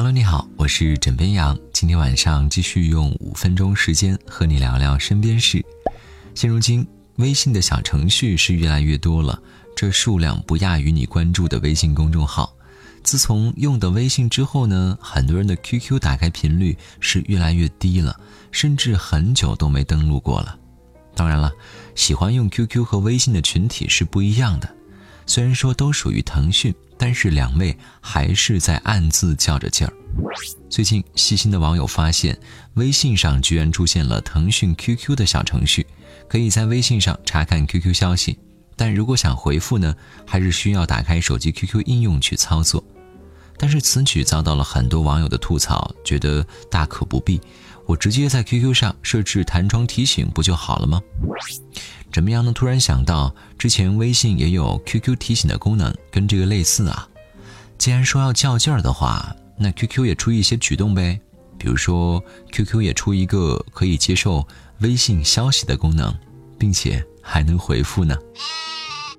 Hello，你好，我是枕边羊。今天晚上继续用五分钟时间和你聊聊身边事。现如今，微信的小程序是越来越多了，这数量不亚于你关注的微信公众号。自从用的微信之后呢，很多人的 QQ 打开频率是越来越低了，甚至很久都没登录过了。当然了，喜欢用 QQ 和微信的群体是不一样的。虽然说都属于腾讯，但是两位还是在暗自较着劲儿。最近，细心的网友发现，微信上居然出现了腾讯 QQ 的小程序，可以在微信上查看 QQ 消息。但如果想回复呢，还是需要打开手机 QQ 应用去操作。但是此举遭到了很多网友的吐槽，觉得大可不必，我直接在 QQ 上设置弹窗提醒不就好了吗？怎么样呢？突然想到，之前微信也有 QQ 提醒的功能，跟这个类似啊。既然说要较劲儿的话，那 QQ 也出一些举动呗。比如说，QQ 也出一个可以接受微信消息的功能，并且还能回复呢。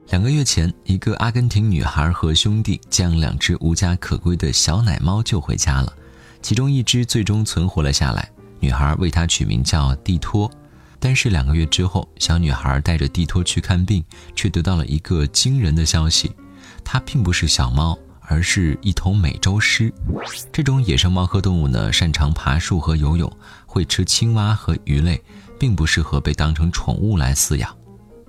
两个月前，一个阿根廷女孩和兄弟将两只无家可归的小奶猫救回家了，其中一只最终存活了下来。女孩为它取名叫蒂托。但是两个月之后，小女孩带着蒂托去看病，却得到了一个惊人的消息：它并不是小猫，而是一头美洲狮。这种野生猫科动物呢，擅长爬树和游泳，会吃青蛙和鱼类，并不适合被当成宠物来饲养。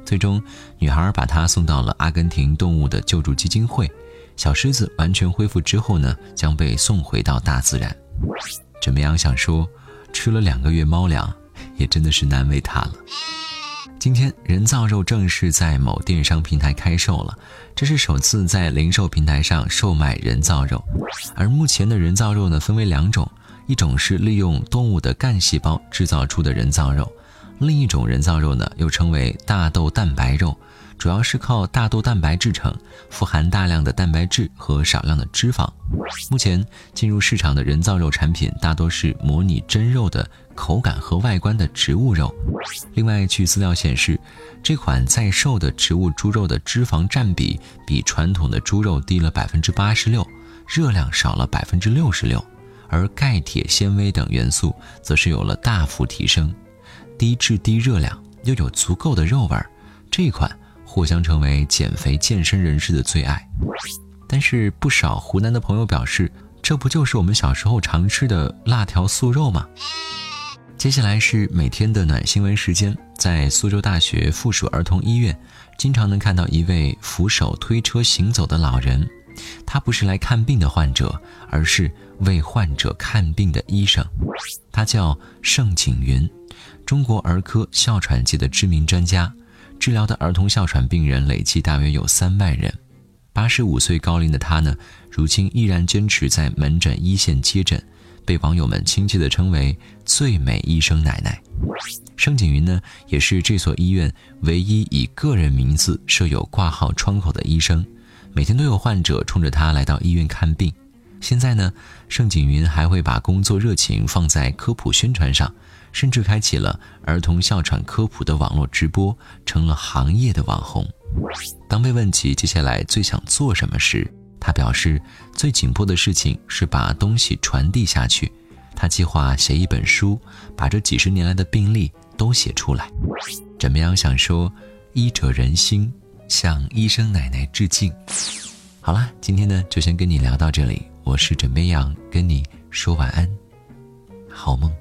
最终，女孩把它送到了阿根廷动物的救助基金会。小狮子完全恢复之后呢，将被送回到大自然。怎么样？想说，吃了两个月猫粮。也真的是难为他了。今天人造肉正式在某电商平台开售了，这是首次在零售平台上售卖人造肉。而目前的人造肉呢，分为两种，一种是利用动物的干细胞制造出的人造肉，另一种人造肉呢，又称为大豆蛋白肉。主要是靠大豆蛋白制成，富含大量的蛋白质和少量的脂肪。目前进入市场的人造肉产品大多是模拟真肉的口感和外观的植物肉。另外，据资料显示，这款在售的植物猪肉的脂肪占比比传统的猪肉低了百分之八十六，热量少了百分之六十六，而钙、铁、纤维等元素则是有了大幅提升，低质低热量，又有足够的肉味儿。这款。或将成为减肥健身人士的最爱，但是不少湖南的朋友表示，这不就是我们小时候常吃的辣条素肉吗？接下来是每天的暖新闻时间，在苏州大学附属儿童医院，经常能看到一位扶手推车行走的老人，他不是来看病的患者，而是为患者看病的医生，他叫盛景云，中国儿科哮喘界的知名专家。治疗的儿童哮喘病人累计大约有三万人，八十五岁高龄的他呢，如今依然坚持在门诊一线接诊，被网友们亲切地称为“最美医生奶奶”。盛景云呢，也是这所医院唯一以个人名字设有挂号窗口的医生，每天都有患者冲着他来到医院看病。现在呢，盛景云还会把工作热情放在科普宣传上。甚至开启了儿童哮喘科普的网络直播，成了行业的网红。当被问起接下来最想做什么时，他表示最紧迫的事情是把东西传递下去。他计划写一本书，把这几十年来的病例都写出来。怎么样？想说医者仁心，向医生奶奶致敬。好了，今天呢就先跟你聊到这里。我是枕边羊，跟你说晚安，好梦。